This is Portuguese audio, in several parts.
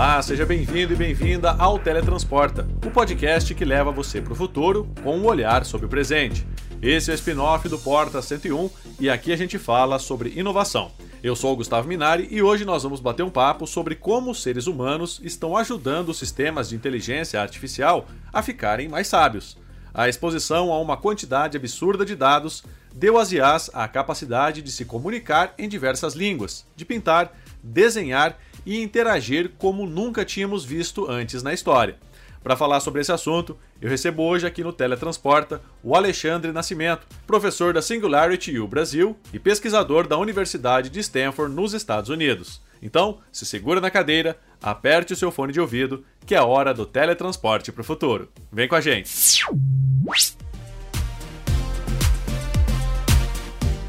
Olá, seja bem-vindo e bem-vinda ao Teletransporta, o podcast que leva você para o futuro com um olhar sobre o presente. Esse é o spin-off do Porta 101 e aqui a gente fala sobre inovação. Eu sou o Gustavo Minari e hoje nós vamos bater um papo sobre como os seres humanos estão ajudando os sistemas de inteligência artificial a ficarem mais sábios. A exposição a uma quantidade absurda de dados deu às IAs a capacidade de se comunicar em diversas línguas, de pintar, desenhar e interagir como nunca tínhamos visto antes na história. Para falar sobre esse assunto, eu recebo hoje aqui no Teletransporta o Alexandre Nascimento, professor da Singularity U Brasil e pesquisador da Universidade de Stanford nos Estados Unidos. Então, se segura na cadeira, aperte o seu fone de ouvido, que é hora do teletransporte para o futuro. Vem com a gente!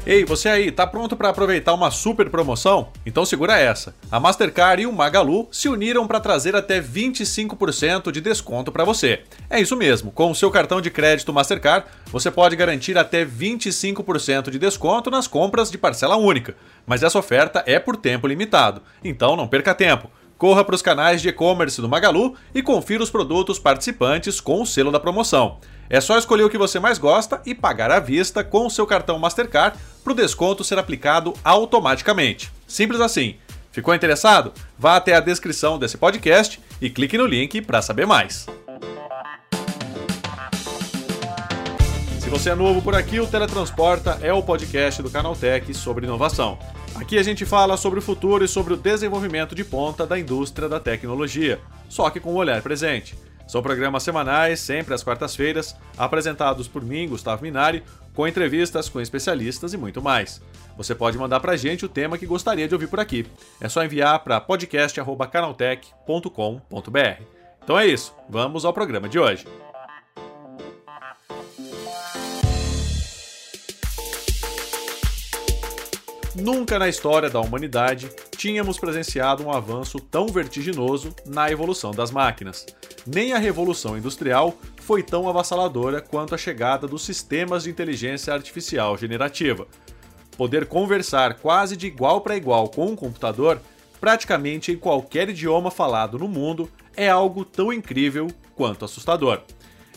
Ei, você aí, tá pronto para aproveitar uma super promoção? Então segura essa. A Mastercard e o Magalu se uniram para trazer até 25% de desconto para você. É isso mesmo, com o seu cartão de crédito Mastercard, você pode garantir até 25% de desconto nas compras de parcela única. Mas essa oferta é por tempo limitado, então não perca tempo. Corra para os canais de e-commerce do Magalu e confira os produtos participantes com o selo da promoção. É só escolher o que você mais gosta e pagar à vista com o seu cartão Mastercard para o desconto ser aplicado automaticamente. Simples assim. Ficou interessado? Vá até a descrição desse podcast e clique no link para saber mais. Se você é novo por aqui, o Teletransporta é o podcast do Canaltech sobre inovação. Aqui a gente fala sobre o futuro e sobre o desenvolvimento de ponta da indústria da tecnologia, só que com o olhar presente. São programas semanais, sempre às quartas-feiras, apresentados por mim, Gustavo Minari, com entrevistas com especialistas e muito mais. Você pode mandar pra gente o tema que gostaria de ouvir por aqui. É só enviar para podcast@canaltech.com.br. Então é isso, vamos ao programa de hoje. Nunca na história da humanidade tínhamos presenciado um avanço tão vertiginoso na evolução das máquinas. Nem a Revolução Industrial foi tão avassaladora quanto a chegada dos sistemas de inteligência artificial generativa. Poder conversar quase de igual para igual com um computador, praticamente em qualquer idioma falado no mundo, é algo tão incrível quanto assustador.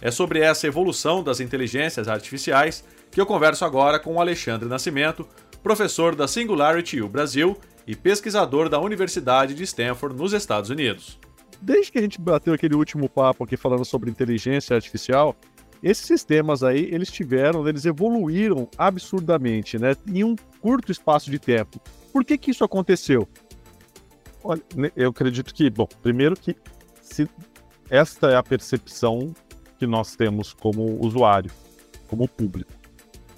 É sobre essa evolução das inteligências artificiais que eu converso agora com o Alexandre Nascimento, professor da Singularity U Brasil e pesquisador da Universidade de Stanford, nos Estados Unidos. Desde que a gente bateu aquele último papo aqui falando sobre inteligência artificial, esses sistemas aí, eles tiveram, eles evoluíram absurdamente, né? Em um curto espaço de tempo. Por que que isso aconteceu? Olha, né, eu acredito que, bom, primeiro que se esta é a percepção que nós temos como usuário, como público.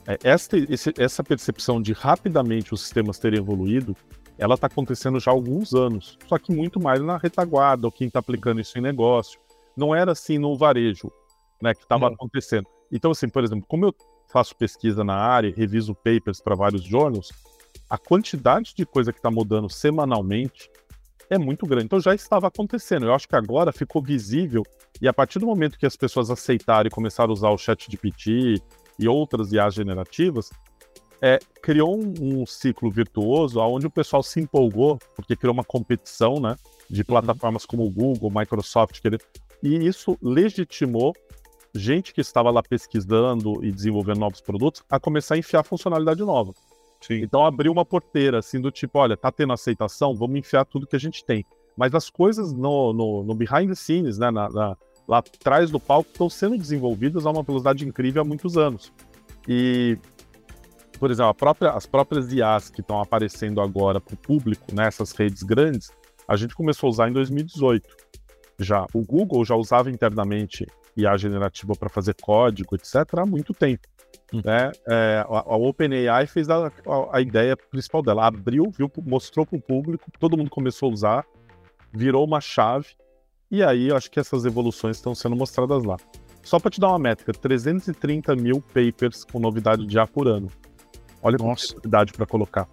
É, esta, esse, essa percepção de rapidamente os sistemas terem evoluído, ela está acontecendo já há alguns anos, só que muito mais na retaguarda, ou quem está aplicando isso em negócio. Não era assim no varejo, né, que estava acontecendo. Então, assim, por exemplo, como eu faço pesquisa na área, reviso papers para vários jornals, a quantidade de coisa que está mudando semanalmente é muito grande. Então já estava acontecendo. Eu acho que agora ficou visível e a partir do momento que as pessoas aceitaram e começaram a usar o chat de PT, e outras IAs generativas, é, criou um, um, ciclo virtuoso onde o pessoal se empolgou, porque criou uma competição né, de uhum. plataformas como o Google, Microsoft, e isso legitimou gente que estava lá pesquisando e desenvolvendo novos produtos a começar a enfiar funcionalidade nova. Sim. Então abriu uma porteira assim do tipo, olha, tá tendo aceitação, vamos enfiar tudo que a gente tem. Mas as coisas no, no, no behind the scenes, né, na, na, lá atrás do palco estão sendo desenvolvidas a uma velocidade incrível há muitos anos. E, por exemplo, própria, as próprias IAs que estão aparecendo agora para o público nessas redes grandes, a gente começou a usar em 2018. Já o Google já usava internamente IA generativa para fazer código, etc., há muito tempo. Hum. Né? É, a, a OpenAI fez a, a, a, ideia principal dela, abriu, viu, mostrou para o público, todo mundo começou a usar, virou uma chave e aí eu acho que essas evoluções estão sendo mostradas lá. Só para te dar uma métrica, 330 mil papers com novidade de A por ano. Olha a novidade para colocar.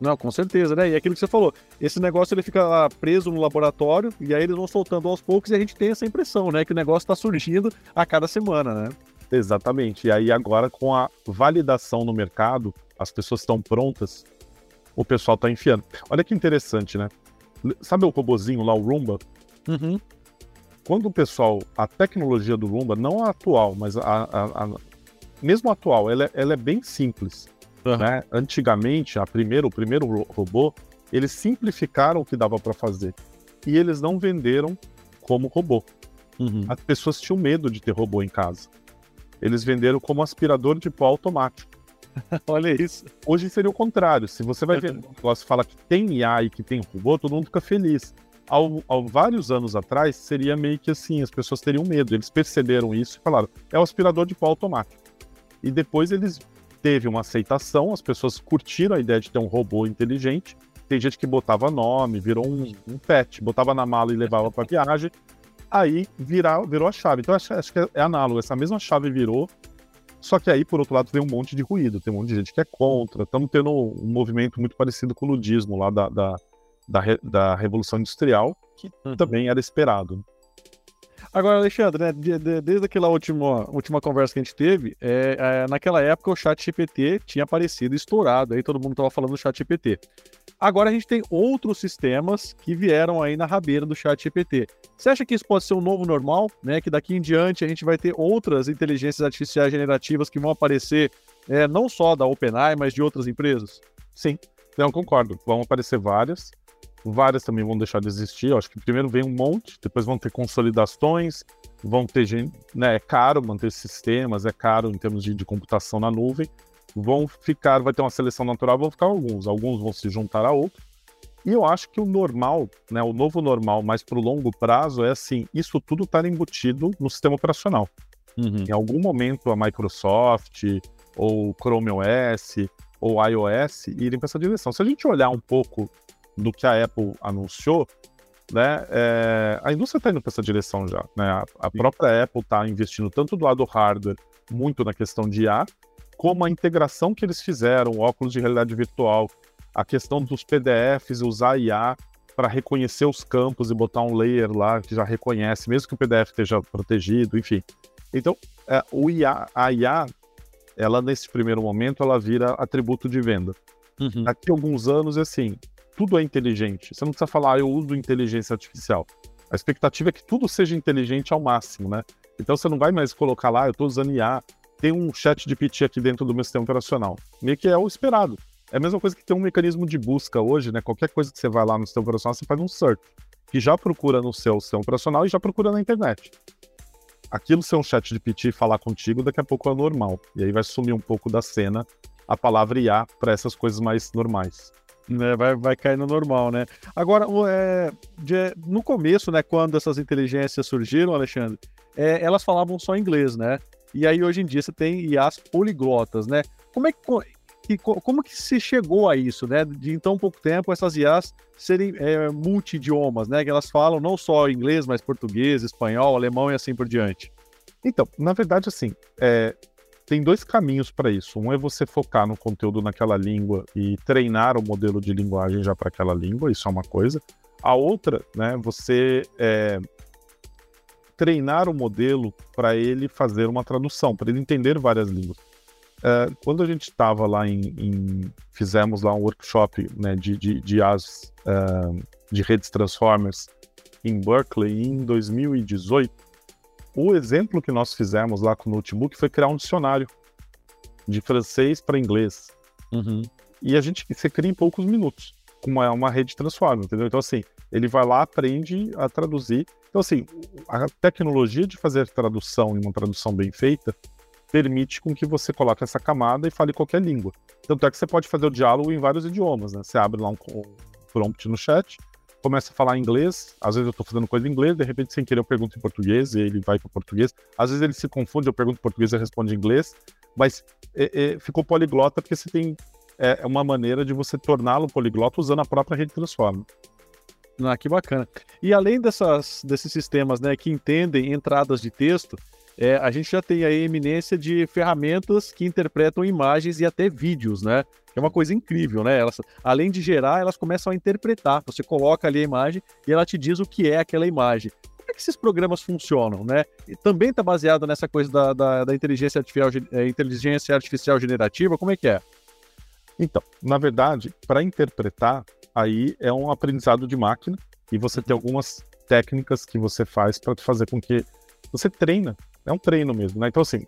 Não, com certeza, né? E é aquilo que você falou, esse negócio ele fica lá preso no laboratório e aí eles vão soltando aos poucos e a gente tem essa impressão, né? Que o negócio está surgindo a cada semana, né? Exatamente. E aí agora com a validação no mercado, as pessoas estão prontas, o pessoal está enfiando. Olha que interessante, né? Sabe o robozinho lá, o Roomba? Uhum. Quando o pessoal, a tecnologia do Roomba, não a atual, mas a, a, a mesmo a atual, ela, é, ela é bem simples. Uhum. Né? Antigamente, a primeiro, o primeiro robô, eles simplificaram o que dava para fazer. E eles não venderam como robô. Uhum. As pessoas tinham medo de ter robô em casa. Eles venderam como aspirador de pó automático. Olha isso. Hoje seria o contrário. Se você vai ver um negócio fala que tem IA e que tem robô, todo mundo fica feliz. Há, vários anos atrás, seria meio que assim, as pessoas teriam medo. Eles perceberam isso e falaram, é o aspirador de pó automático. E depois eles teve uma aceitação, as pessoas curtiram a ideia de ter um robô inteligente. Tem gente que botava nome, virou um, um pet, botava na mala e levava para viagem. Aí virar, virou a chave. Então acho, acho que é, é análogo. Essa mesma chave virou só que aí, por outro lado, tem um monte de ruído, tem um monte de gente que é contra. Estamos tendo um movimento muito parecido com o ludismo lá da, da, da, da Revolução Industrial, que uhum. também era esperado. Agora, Alexandre, né, de, de, desde aquela última, última conversa que a gente teve, é, é, naquela época o chat GPT tinha aparecido estourado, aí todo mundo estava falando do chat GPT. Agora a gente tem outros sistemas que vieram aí na rabeira do chat GPT. Você acha que isso pode ser um novo normal, né? Que daqui em diante a gente vai ter outras inteligências artificiais generativas que vão aparecer é, não só da OpenAI, mas de outras empresas? Sim, não concordo. Vão aparecer várias várias também vão deixar de existir. Eu acho que primeiro vem um monte, depois vão ter consolidações, vão ter gente, né, é caro manter sistemas, é caro em termos de, de, computação na nuvem. Vão ficar, vai ter uma seleção natural, vão ficar alguns, alguns vão se juntar a outros. E eu acho que o normal, né, o novo normal, mais para o longo prazo, é assim: isso tudo estar tá embutido no sistema operacional. Uhum. Em algum momento a Microsoft, ou Chrome OS, ou iOS irem para essa direção. Se a gente olhar um pouco do que a Apple anunciou, né, é, a indústria está indo para essa direção já. Né? A, a própria Apple está investindo tanto do lado hardware, muito na questão de IA, como a integração que eles fizeram, óculos de realidade virtual, a questão dos PDFs, usar IA para reconhecer os campos e botar um layer lá que já reconhece, mesmo que o PDF esteja protegido, enfim. Então, é, o IA, a IA, ela nesse primeiro momento, ela vira atributo de venda. Uhum. Daqui a alguns anos, é assim, tudo é inteligente. Você não precisa falar, ah, eu uso inteligência artificial. A expectativa é que tudo seja inteligente ao máximo, né? Então você não vai mais colocar lá, eu estou usando IA, tem um chat de PT aqui dentro do meu sistema operacional. Meio que é o esperado. É a mesma coisa que tem um mecanismo de busca hoje, né? Qualquer coisa que você vai lá no sistema operacional, você faz um search, que já procura no seu sistema operacional e já procura na internet. Aquilo ser um chat de PT falar contigo, daqui a pouco é normal. E aí vai sumir um pouco da cena a palavra IA para essas coisas mais normais né? Vai, vai cair no normal, né? Agora, é, de, no começo, né, quando essas inteligências surgiram, Alexandre, é, elas falavam só inglês, né? E aí hoje em dia você tem IAs poliglotas, né? Como é que, como que se chegou a isso, né? De em tão pouco tempo essas IAs serem é, multidiomas, né? Que elas falam não só inglês, mas português, espanhol, alemão e assim por diante. Então, na verdade, assim, é, tem dois caminhos para isso. Um é você focar no conteúdo naquela língua e treinar o modelo de linguagem já para aquela língua, isso é uma coisa. A outra, né, você é, treinar o modelo para ele fazer uma tradução, para ele entender várias línguas. É, quando a gente estava lá em, em, fizemos lá um workshop né, de, de, de, as, uh, de redes Transformers em Berkeley em 2018, o exemplo que nós fizemos lá com o notebook foi criar um dicionário de francês para inglês. Uhum. E a gente você cria em poucos minutos, com uma, uma rede transforma, entendeu? Então, assim, ele vai lá, aprende a traduzir. Então, assim, a tecnologia de fazer tradução e uma tradução bem feita permite com que você coloque essa camada e fale qualquer língua. Tanto é que você pode fazer o diálogo em vários idiomas, né? Você abre lá um prompt no chat, começa a falar inglês, às vezes eu estou fazendo coisa em inglês, de repente sem querer eu pergunto em português e ele vai para português. Às vezes ele se confunde, eu pergunto em português e responde em inglês, mas é, é, ficou poliglota porque você tem é, uma maneira de você torná-lo poliglota usando a própria rede Transforma. Ah, que bacana. E além dessas, desses sistemas né, que entendem entradas de texto, é, a gente já tem a eminência de ferramentas que interpretam imagens e até vídeos, né? é uma coisa incrível, né? Elas, além de gerar, elas começam a interpretar. Você coloca ali a imagem e ela te diz o que é aquela imagem. Como é que esses programas funcionam, né? E também está baseado nessa coisa da, da, da inteligência, artificial, é, inteligência artificial generativa? Como é que é? Então, na verdade, para interpretar, aí é um aprendizado de máquina e você tem algumas técnicas que você faz para fazer com que você treina. É um treino mesmo, né? Então, assim,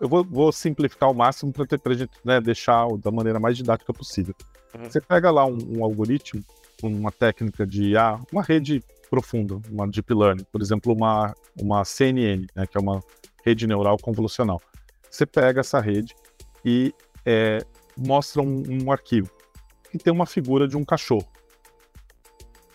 eu vou, vou simplificar ao máximo para a gente né, deixar da maneira mais didática possível. Uhum. Você pega lá um, um, algoritmo, uma técnica de ah, uma rede profunda, uma deep learning, por exemplo, uma, uma CNN, né, que é uma rede neural convolucional. Você pega essa rede e é, mostra um, um arquivo que tem uma figura de um cachorro.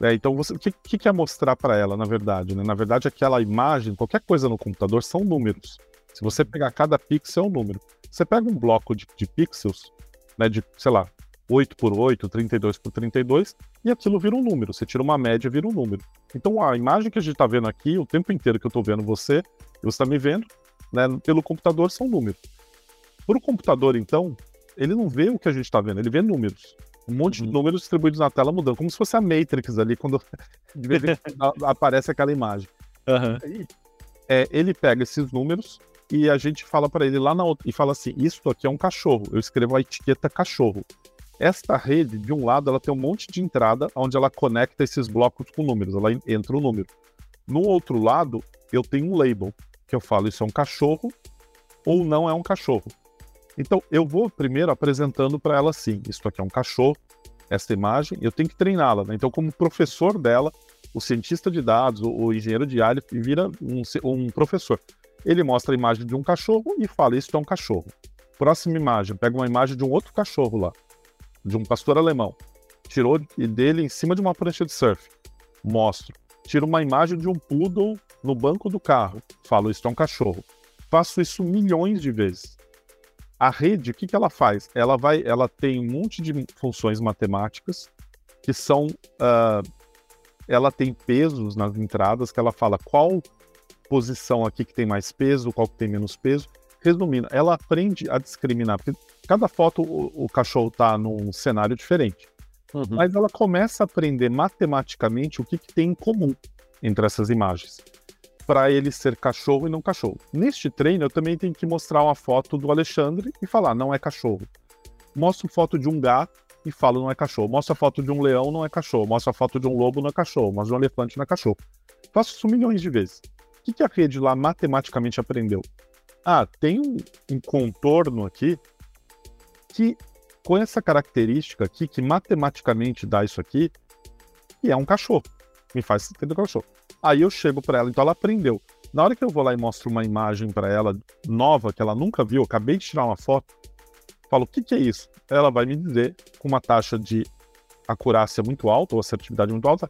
É, então, o que, que quer mostrar para ela, na verdade? Né? Na verdade, aquela imagem, qualquer coisa no computador, são números. Se você pegar cada pixel, é um número. Você pega um bloco de, de pixels, né, de, sei lá, 8 por 8, 32 por 32, e aquilo vira um número. Você tira uma média, vira um número. Então, a imagem que a gente está vendo aqui, o tempo inteiro que eu estou vendo você, você está me vendo, né, pelo computador, são números. Para o computador, então, ele não vê o que a gente está vendo, ele vê números. Um monte uhum. de números distribuídos na tela mudando, como se fosse a Matrix ali, quando de vez em quando aparece aquela imagem. Uhum. Aí, é, ele pega esses números e a gente fala para ele lá na outra, e fala assim: Isso aqui é um cachorro. Eu escrevo a etiqueta cachorro. Esta rede, de um lado, ela tem um monte de entrada onde ela conecta esses blocos com números, ela entra o número. No outro lado, eu tenho um label, que eu falo: Isso é um cachorro ou não é um cachorro. Então, eu vou primeiro apresentando para ela assim: isso aqui é um cachorro, essa imagem, eu tenho que treiná-la. Né? Então, como professor dela, o cientista de dados, o, o engenheiro de área, vira um, um, professor. Ele mostra a imagem de um cachorro e fala: Isso é um cachorro. Próxima imagem, pega uma imagem de um outro cachorro lá, de um pastor alemão. Tirou dele em cima de uma prancha de surf. Mostro. Tiro uma imagem de um poodle no banco do carro. Falo: Isso é um cachorro. Faço isso milhões de vezes. A rede, o que, que ela faz? Ela vai, ela tem um monte de funções matemáticas que são, uh, ela tem pesos nas entradas que ela fala qual posição aqui que tem mais peso, qual que tem menos peso. Resumindo, ela aprende a discriminar, cada foto o, o cachorro está num cenário diferente. Uhum. Mas ela começa a aprender matematicamente o que, que tem em comum entre essas imagens para ele ser cachorro e não cachorro. Neste treino, eu também tenho que mostrar uma foto do Alexandre e falar, não é cachorro. Mostro foto de um gato e falo, não é cachorro. Mostro a foto de um leão, não é cachorro. Mostro a foto de um lobo, não é cachorro. Mostro de um elefante, não é cachorro. Faço isso milhões de vezes. O que, que a rede lá matematicamente aprendeu? Ah, tem um, um contorno aqui que, com essa característica aqui, que matematicamente dá isso aqui, e é um cachorro. Me faz entender o cachorro. Aí eu chego para ela, então ela aprendeu. Na hora que eu vou lá e mostro uma imagem para ela nova que ela nunca viu, acabei de tirar uma foto, falo: "O que, que é isso?". Ela vai me dizer com uma taxa de acurácia muito alta ou assertividade muito alta,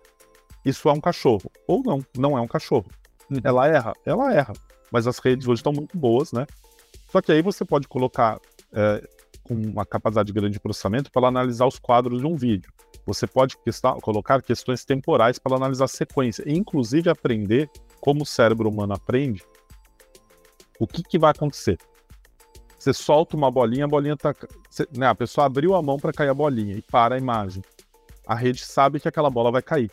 isso é um cachorro ou não, não é um cachorro. Uhum. Ela erra, ela erra. Mas as redes hoje estão muito boas, né? Só que aí você pode colocar é, com uma capacidade grande de processamento para analisar os quadros de um vídeo. Você pode colocar questões temporais para analisar a sequência, e inclusive aprender como o cérebro humano aprende. O que, que vai acontecer? Você solta uma bolinha, a bolinha tá. Você, né, a pessoa abriu a mão para cair a bolinha e para a imagem. A rede sabe que aquela bola vai cair.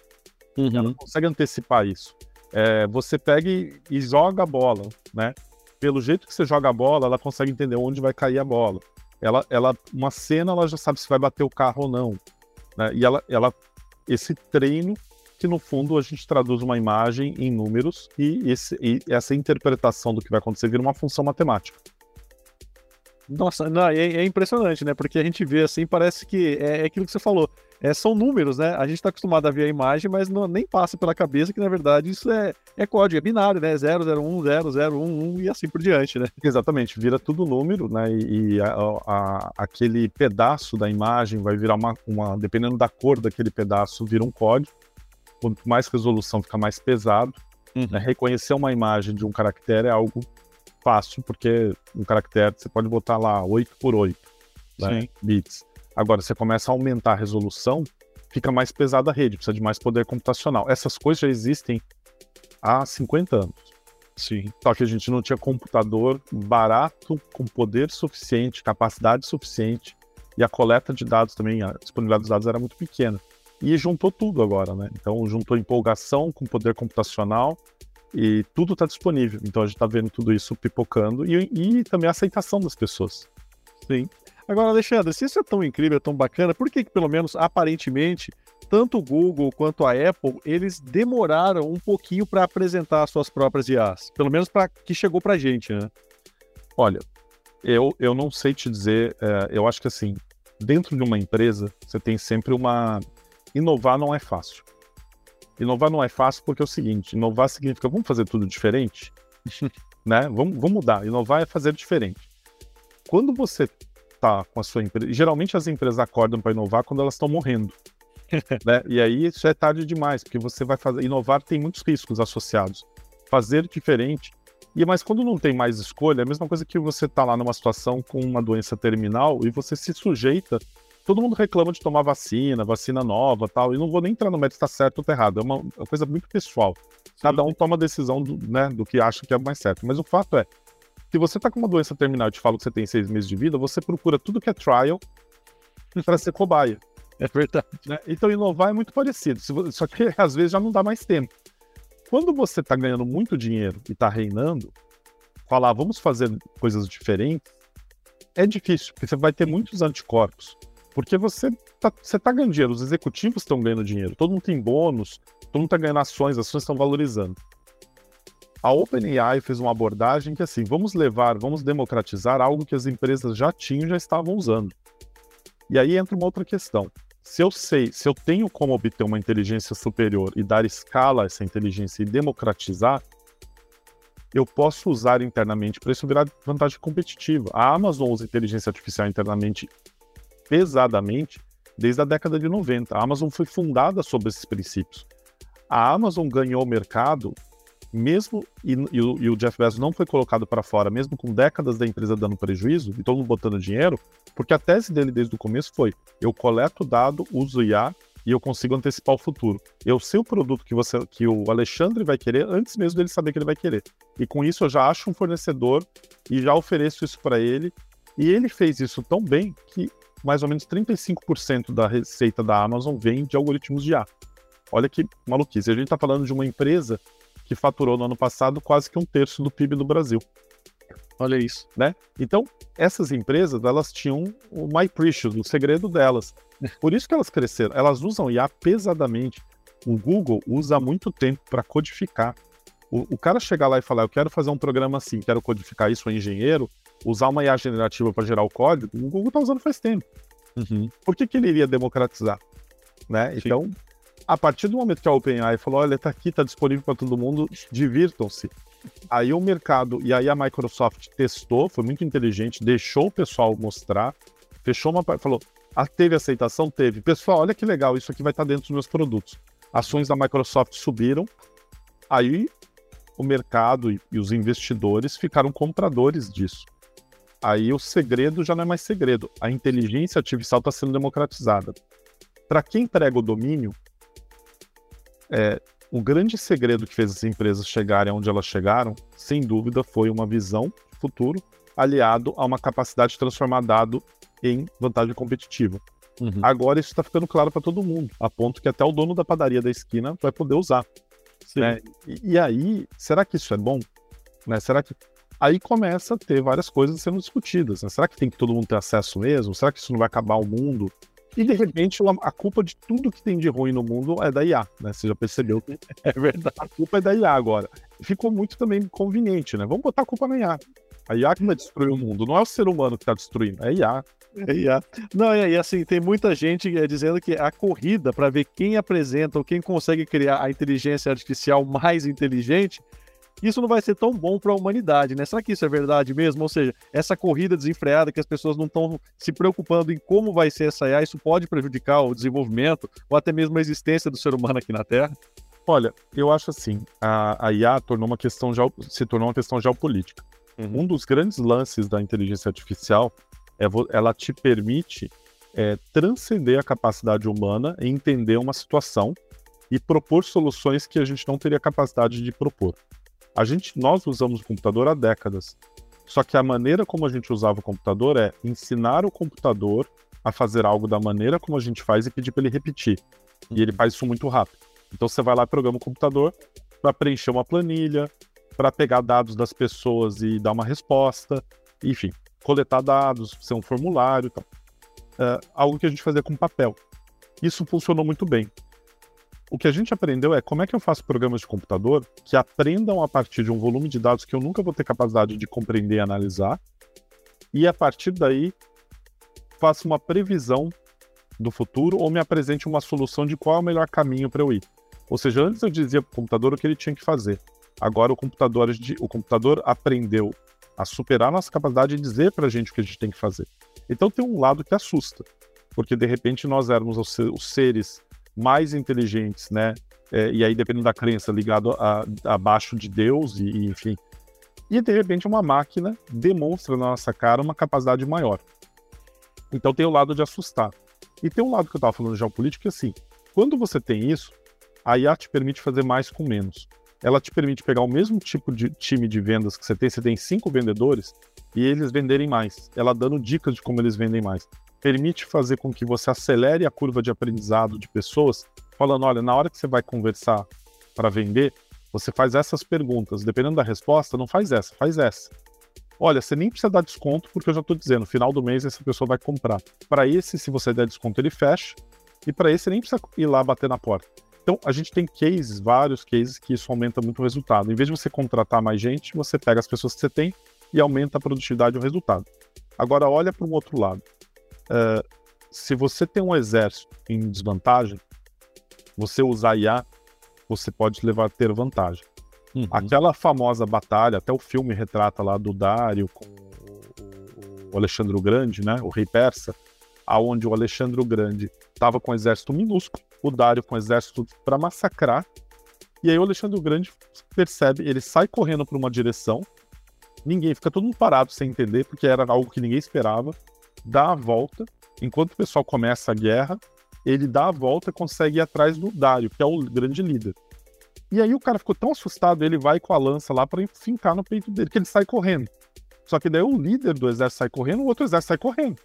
Uhum. Ela não consegue antecipar isso. É, você pega e, e joga a bola, né? Pelo jeito que você joga a bola, ela consegue entender onde vai cair a bola. Ela, ela, uma cena, ela já sabe se vai bater o carro ou não. Né? E ela, ela, esse treino que no fundo a gente traduz uma imagem em números e, esse, e essa interpretação do que vai acontecer vira uma função matemática. Nossa, não, é, é, impressionante, né? Porque a gente vê assim, parece que é, é aquilo que você falou. É, são números, né? A gente está acostumado a ver a imagem, mas não, nem passa pela cabeça que, na verdade, isso é, é código, é binário, né? 001, 0011 e assim por diante, né? Exatamente, vira tudo número, né? E, e a, a, aquele pedaço da imagem vai virar uma, uma. Dependendo da cor daquele pedaço, vira um código. Quanto mais resolução, fica mais pesado. Uhum. Né? Reconhecer uma imagem de um caractere é algo fácil, porque um caractere você pode botar lá 8 por 8 né, bits. Agora, você começa a aumentar a resolução, fica mais pesada a rede, precisa de mais poder computacional. Essas coisas já existem há 50 anos. Sim. Só que a gente não tinha computador barato, com poder suficiente, capacidade suficiente, e a coleta de dados também, a disponibilidade dos dados era muito pequena. E juntou tudo agora, né? Então juntou empolgação com poder computacional e tudo está disponível. Então a gente está vendo tudo isso pipocando e, e, também a aceitação das pessoas. Sim. Agora, Alexandre, se isso é tão incrível, tão bacana, por que, que pelo menos aparentemente tanto o Google quanto a Apple, eles demoraram um pouquinho para apresentar suas próprias IAs, pelo menos para que chegou para a gente, né? Olha, eu, eu não sei te dizer, é, eu acho que assim, dentro de uma empresa, você tem sempre uma. Inovar não é fácil. Inovar não é fácil porque é o seguinte: inovar significa vamos fazer tudo diferente, né? Vamos, vamos mudar. Inovar é fazer diferente. Quando você tá com a sua empresa, geralmente as empresas acordam para inovar quando elas estão morrendo. né? E aí isso é tarde demais, porque você vai fazer. Inovar tem muitos riscos associados. Fazer diferente. E mas quando não tem mais escolha, é a mesma coisa que você tá lá numa situação com uma doença terminal e você se sujeita. Todo mundo reclama de tomar vacina, vacina nova tal. E não vou nem entrar no mérito se tá certo ou tá errado. É uma, é uma coisa muito pessoal. Cada um toma a decisão do, né, do que acha que é mais certo. Mas o fato é, se você tá com uma doença terminal e te fala que você tem seis meses de vida, você procura tudo que é trial para ser cobaia. É verdade. Né? Então, inovar é muito parecido, só que às vezes já não dá mais tempo. Quando você está ganhando muito dinheiro e está reinando, falar vamos fazer coisas diferentes é difícil, porque você vai ter muitos anticorpos. Porque você está você tá ganhando dinheiro, os executivos estão ganhando dinheiro, todo mundo tem bônus, todo mundo está ganhando ações, ações estão valorizando. A OpenAI fez uma abordagem que assim, vamos levar, vamos democratizar algo que as empresas já tinham, já estavam usando. E aí entra uma outra questão. Se eu sei, se eu tenho como obter uma inteligência superior e dar escala a essa inteligência e democratizar, eu posso usar internamente para isso virar vantagem competitiva. A Amazon usa inteligência artificial internamente pesadamente desde a década de 90. A Amazon foi fundada sobre esses princípios. A Amazon ganhou o mercado mesmo e, e, o, e, o, Jeff Bezos não foi colocado para fora, mesmo com décadas da empresa dando prejuízo e todo mundo botando dinheiro, porque a tese dele desde o começo foi: eu coleto dado, uso IA e eu consigo antecipar o futuro. Eu sei o produto que você, que o Alexandre vai querer antes mesmo dele saber que ele vai querer. E com isso eu já acho um fornecedor e já ofereço isso para ele. E ele fez isso tão bem que mais ou menos 35% da receita da Amazon vem de algoritmos de IA. Olha que maluquice. A gente está falando de uma empresa que faturou no ano passado quase que um terço do PIB do Brasil. Olha isso. Né? Então, essas empresas, elas tinham o My Precious, o segredo delas. Por isso que elas cresceram. Elas usam IA pesadamente. O Google usa muito tempo para codificar. O, o, cara chegar lá e falar, eu quero fazer um programa assim, quero codificar isso, um engenheiro, usar uma IA generativa para gerar o código, o Google está usando faz tempo. Uhum. Por que, que ele iria democratizar? Né? Então, a partir do momento que a OpenAI falou, olha, tá aqui, tá disponível para todo mundo, divirtam-se. Aí o mercado, e aí a Microsoft testou, foi muito inteligente, deixou o pessoal mostrar, fechou uma falou, ah, teve aceitação? Teve. Pessoal, olha que legal, isso aqui vai estar tá dentro dos meus produtos. Ações da Microsoft subiram, aí o mercado e, e os investidores ficaram compradores disso. Aí o segredo já não é mais segredo, a inteligência artificial está sendo democratizada. Para quem entrega o domínio, é, o grande segredo que fez as empresas chegarem onde elas chegaram, sem dúvida, foi uma visão de futuro aliado a uma capacidade de transformar dado em vantagem competitiva. Uhum. Agora isso está ficando claro para todo mundo, a ponto que até o dono da padaria da esquina vai poder usar. Né? E, e, aí, será que isso é bom? Né? Será que aí começa a ter várias coisas sendo discutidas? Né? Será que tem que todo mundo ter acesso mesmo? Será que isso não vai acabar o mundo? E de repente a culpa de tudo que tem de ruim no mundo é da IA, né? Você já percebeu que é verdade. A culpa é da IA agora. Ficou muito também conveniente, né? Vamos botar a culpa na IA. A IA que vai destruir o mundo, não é o ser humano que está destruindo, é a IA. É IA. Não, e assim, tem muita gente é, dizendo que a corrida para ver quem apresenta ou quem consegue criar a inteligência artificial mais inteligente isso não vai ser tão bom para a humanidade, né? Será que isso é verdade mesmo? Ou seja, essa corrida desenfreada que as pessoas não estão se preocupando em como vai ser essa IA, isso pode prejudicar o desenvolvimento ou até mesmo a existência do ser humano aqui na Terra? Olha, eu acho assim, a, a IA tornou uma questão se tornou uma questão geopolítica. Uhum. Um dos grandes lances da inteligência artificial é ela te permite é, transcender a capacidade humana e entender uma situação e propor soluções que a gente não teria capacidade de propor. A gente, nós usamos o computador há décadas. Só que a maneira como a gente usava o computador é ensinar o computador a fazer algo da maneira como a gente faz e pedir para ele repetir. E ele faz isso muito rápido. Então você vai lá e programa o computador para preencher uma planilha, para pegar dados das pessoas e dar uma resposta, enfim, coletar dados, ser um formulário tal. É, algo que a gente fazia com papel. Isso funcionou muito bem. O que a gente aprendeu é como é que eu faço programas de computador que aprendam a partir de um volume de dados que eu nunca vou ter capacidade de compreender e analisar, e a partir daí faça uma previsão do futuro ou me apresente uma solução de qual é o melhor caminho para eu ir. Ou seja, antes eu dizia para o computador o que ele tinha que fazer. Agora o computador, o computador aprendeu a superar a nossa capacidade de dizer para a gente o que a gente tem que fazer. Então tem um lado que assusta, porque de repente nós éramos os seres mais inteligentes, né? É, e aí dependendo da crença, ligado a, abaixo de Deus e, e, enfim. E de repente uma máquina demonstra na nossa cara uma capacidade maior. Então tem o lado de assustar. E tem um lado que eu estava falando de geopolítico que assim, quando você tem isso, a IA te permite fazer mais com menos. Ela te permite pegar o mesmo tipo de time de vendas que você tem, você tem cinco vendedores, e eles venderem mais. Ela dando dicas de como eles vendem mais permite fazer com que você acelere a curva de aprendizado de pessoas, falando, olha, na hora que você vai conversar para vender, você faz essas perguntas, dependendo da resposta, não faz essa, faz essa. Olha, você nem precisa dar desconto, porque eu já estou dizendo, no final do mês essa pessoa vai comprar. Para esse, se você der desconto, ele fecha, e para esse, nem precisa ir lá bater na porta. Então, a gente tem cases, vários cases, que isso aumenta muito o resultado. Em vez de você contratar mais gente, você pega as pessoas que você tem e aumenta a produtividade e o resultado. Agora, olha para um outro lado. Uh, se você tem um exército em desvantagem, você usar IA, você pode levar a ter vantagem. Uhum. Aquela famosa batalha, até o filme retrata lá do Dário com o, Alexandre o Grande, né, o rei persa, aonde o Alexandre o Grande estava com um exército minúsculo, o Dário com um exército para massacrar, e aí o Alexandre o Grande percebe, ele sai correndo para uma direção, ninguém fica todo mundo parado sem entender, porque era algo que ninguém esperava, dá a volta, enquanto o pessoal começa a guerra, ele dá a volta e consegue ir atrás do Dário, que é o grande líder. E aí o cara ficou tão assustado, ele vai com a lança lá para fincar no peito dele, que ele sai correndo. Só que daí o líder do exército sai correndo, o outro exército sai correndo.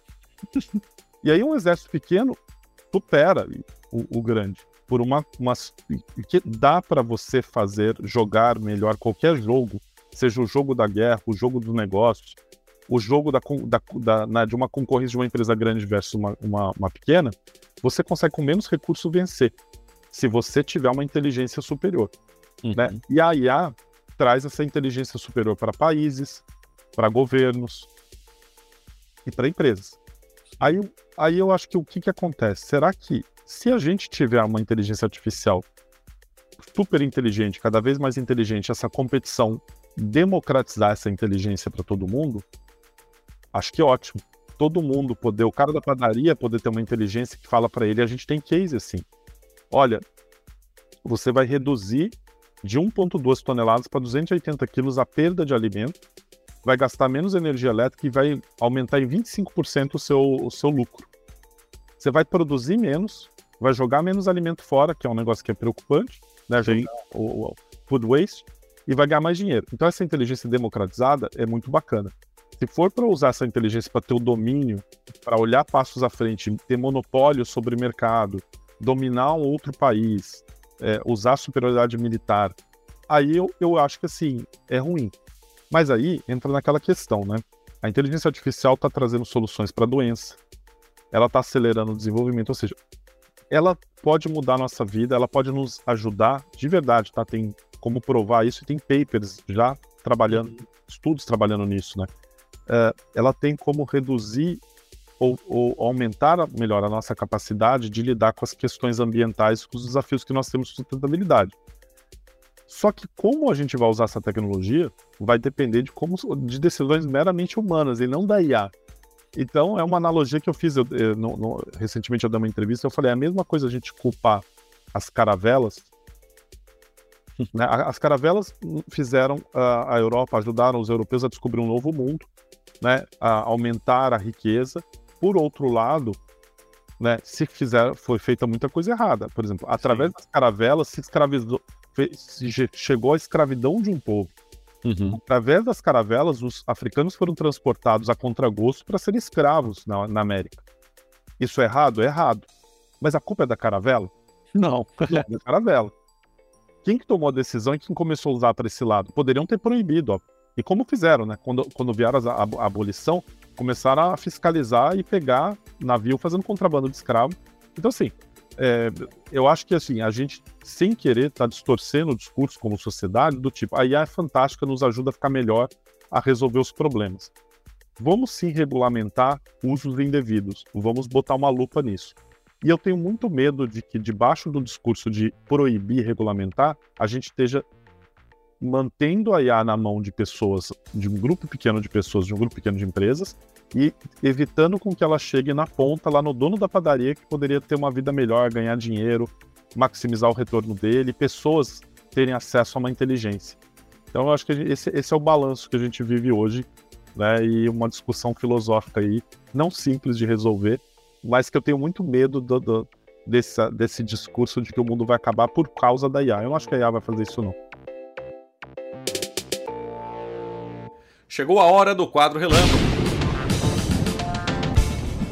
e aí um exército pequeno supera o, o grande. Por uma, uma que dá para você fazer jogar melhor qualquer jogo, seja o jogo da guerra, o jogo dos negócios, o jogo da, da, da na, de uma concorrência de uma empresa grande versus uma, uma, uma pequena, você consegue com menos recurso vencer, se você tiver uma inteligência superior. Uhum. Né? E a IA traz essa inteligência superior para países, para governos e para empresas. Aí, aí eu acho que o que, que acontece? Será que se a gente tiver uma inteligência artificial super inteligente, cada vez mais inteligente, essa competição democratizar essa inteligência para todo mundo, acho que é ótimo. Todo mundo poder, o cara da padaria poder ter uma inteligência que fala para ele, a gente tem case assim. Olha, você vai reduzir de 1,2 toneladas para 280 quilos a perda de alimento, vai gastar menos energia elétrica e vai aumentar em 25% o seu, o seu lucro. Você vai produzir menos, vai jogar menos alimento fora, que é um negócio que é preocupante, né? O, o food waste, e vai ganhar mais dinheiro. Então, essa inteligência democratizada é muito bacana. Se for para usar essa inteligência para ter o domínio, para olhar passos à frente, ter monopólio sobre o mercado, dominar um outro país, é, usar superioridade militar, aí eu, eu acho que assim, é ruim. Mas aí entra naquela questão, né? A inteligência artificial está trazendo soluções para a doença, ela está acelerando o desenvolvimento, ou seja, ela pode mudar a nossa vida, ela pode nos ajudar de verdade, tá? Tem como provar isso e tem papers já trabalhando, estudos trabalhando nisso, né? Uh, ela tem como reduzir ou, ou, aumentar melhor a nossa capacidade de lidar com as questões ambientais, com os desafios que nós temos de sustentabilidade. Só que como a gente vai usar essa tecnologia vai depender de como de decisões meramente humanas e não da IA. Então é uma analogia que eu fiz eu, eu, no, no, recentemente eu dei uma entrevista eu falei é a mesma coisa a gente culpar as caravelas né? As caravelas fizeram a, a Europa, ajudaram os europeus a descobrir um novo mundo, né? a aumentar a riqueza. Por outro lado, né, se fizer, foi feita muita coisa errada. Por exemplo, através Sim. das caravelas se escravizou, se chegou a escravidão de um povo. Uhum. Através das caravelas, os africanos foram transportados a contragosto para serem escravos na, na, América. Isso é errado? É errado. Mas a culpa é da caravela? Não. Não é da caravela. Quem que tomou a decisão e quem começou a usar para esse lado? Poderiam ter proibido, ó. E como fizeram, né? Quando, quando vieram a, a, abolição, começaram a fiscalizar e pegar navio fazendo contrabando de escravo. Então, assim, é, eu acho que assim, a gente, sem querer, está distorcendo o discurso como sociedade, do tipo, a IA é fantástica, nos ajuda a ficar melhor a resolver os problemas. Vamos sim regulamentar usos indevidos, vamos botar uma lupa nisso. E eu tenho muito medo de que, debaixo do discurso de proibir regulamentar, a gente esteja mantendo a IA na mão de pessoas, de um grupo pequeno de pessoas, de um grupo pequeno de empresas, e evitando com que ela chegue na ponta, lá no dono da padaria, que poderia ter uma vida melhor, ganhar dinheiro, maximizar o retorno dele, pessoas terem acesso a uma inteligência. Então, eu acho que esse, esse é o balanço que a gente vive hoje, né? E uma discussão filosófica aí, não simples de resolver, mas que eu tenho muito medo do, do, desse, desse discurso de que o mundo vai acabar por causa da IA. Eu não acho que a IA vai fazer isso, não. Chegou a hora do quadro relâmpago.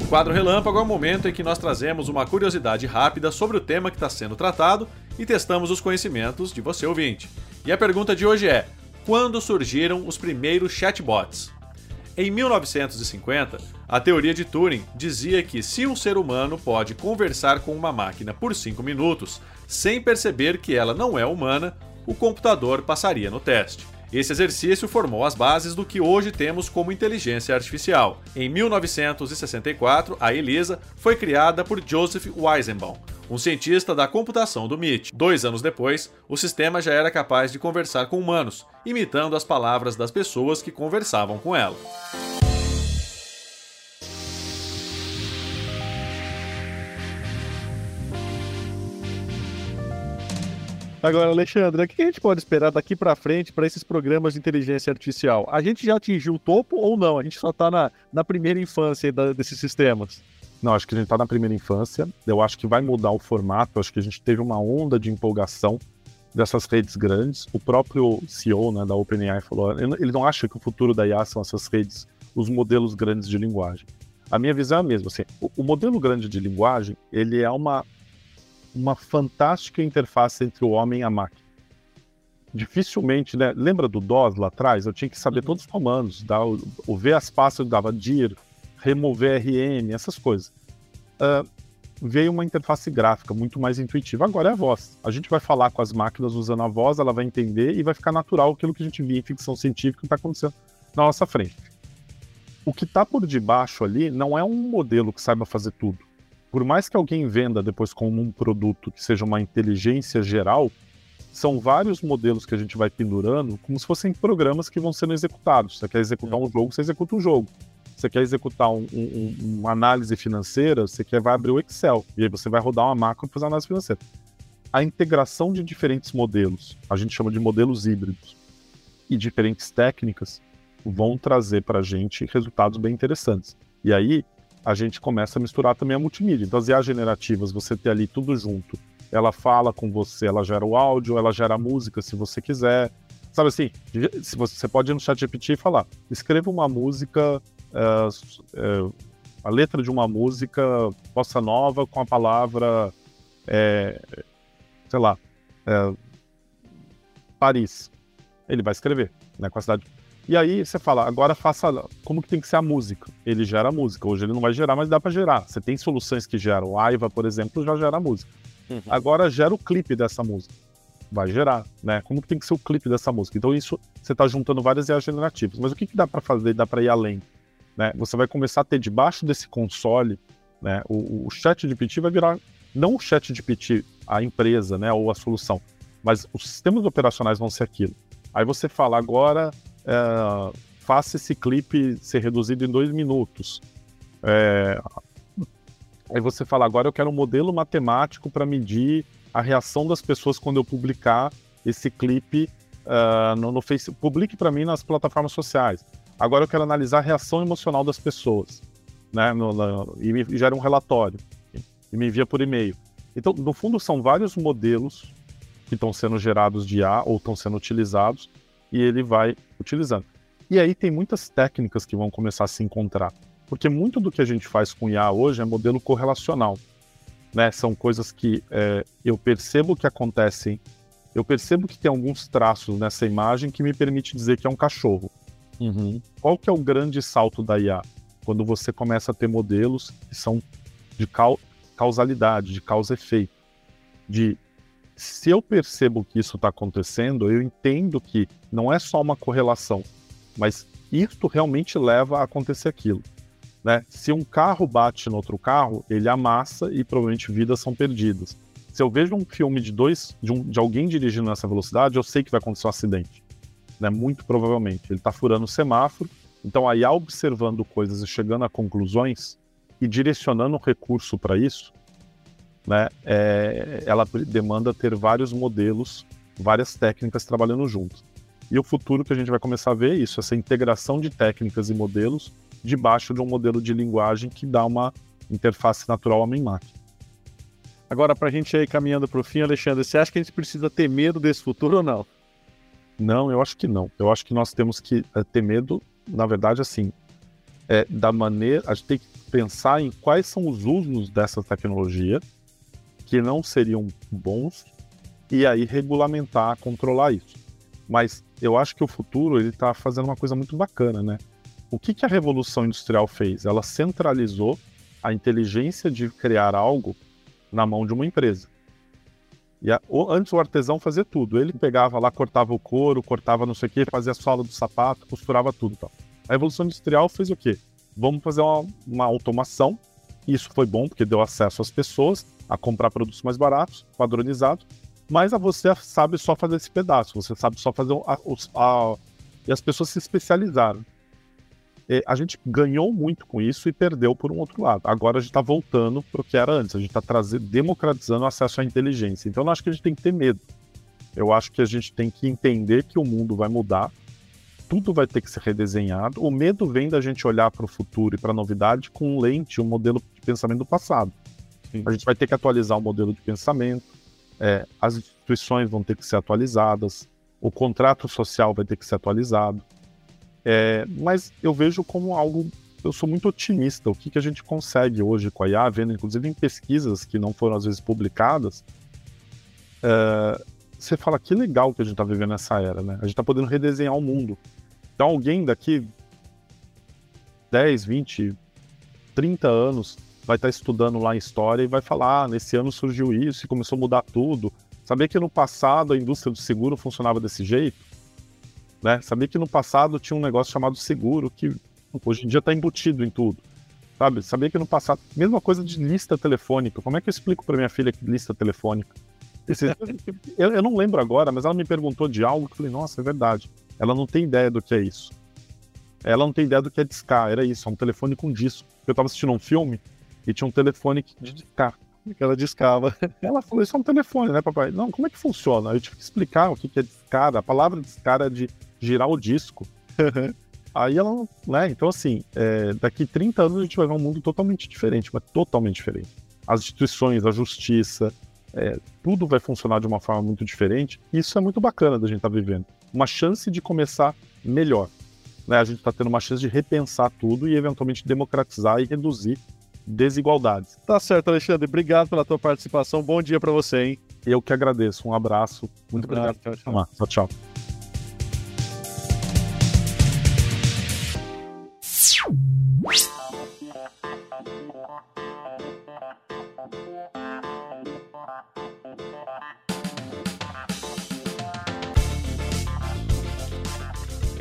O quadro relâmpago é o momento em que nós trazemos uma curiosidade rápida sobre o tema que está sendo tratado e testamos os conhecimentos de você ouvinte. E a pergunta de hoje é: quando surgiram os primeiros chatbots? Em 1950, a teoria de Turing dizia que se um ser humano pode conversar com uma máquina por 5 minutos sem perceber que ela não é humana, o computador passaria no teste. Esse exercício formou as bases do que hoje temos como inteligência artificial. Em 1964, a ELISA foi criada por Joseph Weizenbaum, um cientista da computação do MIT. Dois anos depois, o sistema já era capaz de conversar com humanos, imitando as palavras das pessoas que conversavam com ela. Agora, Alexandre, o que a gente pode esperar daqui para frente para esses programas de inteligência artificial? A gente já atingiu o topo ou não? A gente só está na, na primeira infância da, desses sistemas? Não, acho que a gente está na primeira infância. Eu acho que vai mudar o formato. Acho que a gente teve uma onda de empolgação dessas redes grandes. O próprio CEO né, da OpenAI falou: ele não acha que o futuro da IA são essas redes, os modelos grandes de linguagem. A minha visão é a mesma. Assim, o, o modelo grande de linguagem ele é uma uma fantástica interface entre o homem e a máquina. Dificilmente, né? Lembra do DOS lá atrás? Eu tinha que saber uhum. todos os comandos, dar, o, o ver as pastas dava dir, remover RM, essas coisas. Uh, veio uma interface gráfica muito mais intuitiva. Agora é a voz. A gente vai falar com as máquinas usando a voz, ela vai entender e vai ficar natural aquilo que a gente via em ficção científica que está acontecendo na nossa frente. O que está por debaixo ali não é um modelo que saiba fazer tudo por mais que alguém venda depois como um produto que seja uma inteligência geral, são vários modelos que a gente vai pendurando como se fossem programas que vão sendo executados. Você quer executar um jogo, você executa um jogo. Você quer executar um, um, uma análise financeira, você quer vai abrir o Excel e aí você vai rodar uma macro para fazer análise financeira. A integração de diferentes modelos, a gente chama de modelos híbridos, e diferentes técnicas vão trazer para a gente resultados bem interessantes. E aí, a gente começa a misturar também a multimídia. Então, as IA generativas, você ter ali tudo junto. Ela fala com você, ela gera o áudio, ela gera a música, se você quiser. Sabe assim, se você, pode ir no chat GPT e falar, escreva uma música, é, é, a letra de uma música bossa nova com a palavra, é, sei lá, Paris. Ele vai escrever, né, com a cidade e aí você fala, agora faça como que tem que ser a música. Ele gera a música. Hoje ele não vai gerar, mas dá para gerar. Você tem soluções que geram. A Aiva, por exemplo, já gera a música. Uhum. Agora gera o clipe dessa música. Vai gerar, né? Como que tem que ser o clipe dessa música? Então isso você está juntando várias IAs generativas. Mas o que, que dá para fazer? Dá para ir além. Né? Você vai começar a ter debaixo desse console, né? O, o chat de PT vai virar não o chat de PT, a empresa, né? Ou a solução, mas os sistemas operacionais vão ser aquilo. Aí você fala agora é, faça esse clipe ser reduzido em dois minutos. É, aí você fala, agora eu quero um modelo matemático para medir a reação das pessoas quando eu publicar esse clipe uh, no, no Facebook. Publique para mim nas plataformas sociais. Agora eu quero analisar a reação emocional das pessoas. Né, no, no, e me gera um relatório. E me envia por e-mail. Então, no fundo, são vários modelos que estão sendo gerados de IA ou estão sendo utilizados e ele vai utilizando. E aí tem muitas técnicas que vão começar a se encontrar, porque muito do que a gente faz com IA hoje é modelo correlacional. Né? São coisas que é, eu percebo que acontecem, eu percebo que tem alguns traços nessa imagem que me permite dizer que é um cachorro. Uhum. Qual que é o grande salto da IA? Quando você começa a ter modelos que são de causalidade, de causa-efeito. De se eu percebo que isso está acontecendo, eu entendo que não é só uma correlação, mas isto realmente leva a acontecer aquilo. Né? Se um carro bate no outro carro, ele amassa e provavelmente vidas são perdidas. Se eu vejo um filme de dois, de, um, de alguém dirigindo nessa velocidade, eu sei que vai acontecer um acidente. Né? Muito provavelmente. Ele está furando o semáforo. Então, aí, observando coisas e chegando a conclusões e direcionando o recurso para isso, né, é, ela demanda ter vários modelos, várias técnicas trabalhando juntos. E o futuro que a gente vai começar a ver é isso, essa integração de técnicas e modelos debaixo de um modelo de linguagem que dá uma interface natural homem-máquina. Agora, para a gente ir caminhando para o fim, Alexandre, você acha que a gente precisa ter medo desse futuro ou não? Não, eu acho que não. Eu acho que nós temos que é, ter medo, na verdade, assim, é, da maneira. A gente tem que pensar em quais são os usos dessa tecnologia que não seriam bons e aí regulamentar, controlar isso. Mas eu acho que o futuro ele está fazendo uma coisa muito bacana, né? O que, que a revolução industrial fez? Ela centralizou a inteligência de criar algo na mão de uma empresa. E a, o, antes o artesão fazia tudo. Ele pegava lá, cortava o couro, cortava não sei o que, fazia a sola do sapato, costurava tudo. Tal. A revolução industrial fez o quê? Vamos fazer uma, uma automação. Isso foi bom porque deu acesso às pessoas a comprar produtos mais baratos, padronizados, mas você sabe só fazer esse pedaço, você sabe só fazer a, a, e as pessoas se especializaram. E a gente ganhou muito com isso e perdeu por um outro lado. Agora a gente está voltando para o que era antes, a gente está democratizando o acesso à inteligência. Então eu não acho que a gente tem que ter medo. Eu acho que a gente tem que entender que o mundo vai mudar, tudo vai ter que ser redesenhado. O medo vem da gente olhar para o futuro e para a novidade com lente, um modelo de pensamento do passado. Sim. A gente vai ter que atualizar o modelo de pensamento, é, as instituições vão ter que ser atualizadas, o contrato social vai ter que ser atualizado. É, mas eu vejo como algo. Eu sou muito otimista. O que, que a gente consegue hoje com a IA, vendo inclusive em pesquisas que não foram às vezes publicadas, é, você fala que legal que a gente está vivendo nessa era, né? A gente está podendo redesenhar o mundo. Então, alguém daqui 10, 20, 30 anos vai estar estudando lá em história e vai falar: ah, nesse ano surgiu isso e começou a mudar tudo. Sabia que no passado a indústria do seguro funcionava desse jeito? Né? Sabia que no passado tinha um negócio chamado seguro que hoje em dia está embutido em tudo. Sabe? Sabia que no passado. Mesma coisa de lista telefônica. Como é que eu explico para minha filha que lista telefônica? eu, eu não lembro agora, mas ela me perguntou de algo que eu falei: nossa, é verdade. Ela não tem ideia do que é isso. Ela não tem ideia do que é discar. Era isso, é um telefone com disco. Eu estava assistindo um filme e tinha um telefone de discar. Que ela discava. Ela falou: Isso é um telefone, né, papai? Não, como é que funciona? Eu tive que explicar o que é discar. A palavra discar é de girar o disco. Aí ela, né? Então, assim, é, daqui 30 anos a gente vai ver um mundo totalmente diferente, mas totalmente diferente. As instituições, a justiça, é, tudo vai funcionar de uma forma muito diferente. E isso é muito bacana da gente estar tá vivendo. Uma chance de começar melhor. Né? A gente está tendo uma chance de repensar tudo e eventualmente democratizar e reduzir desigualdades. Tá certo, Alexandre. Obrigado pela tua participação. Bom dia para você, hein? Eu que agradeço. Um abraço. Muito um abraço. obrigado. Tchau, tchau. tchau, tchau.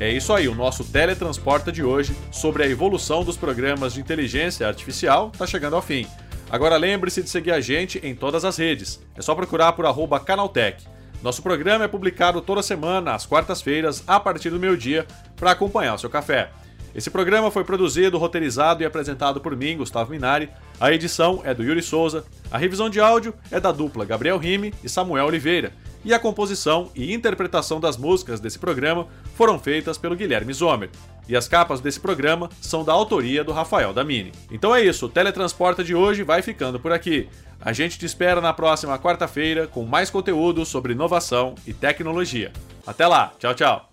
É isso aí, o nosso Teletransporta de hoje sobre a evolução dos programas de inteligência artificial está chegando ao fim. Agora lembre-se de seguir a gente em todas as redes. É só procurar por Canaltech. Nosso programa é publicado toda semana, às quartas-feiras, a partir do meio-dia, para acompanhar o seu café. Esse programa foi produzido, roteirizado e apresentado por mim, Gustavo Minari. A edição é do Yuri Souza. A revisão de áudio é da dupla Gabriel Rime e Samuel Oliveira e a composição e interpretação das músicas desse programa foram feitas pelo Guilherme Zomer. E as capas desse programa são da autoria do Rafael Damini. Então é isso, o Teletransporta de hoje vai ficando por aqui. A gente te espera na próxima quarta-feira com mais conteúdo sobre inovação e tecnologia. Até lá, tchau, tchau!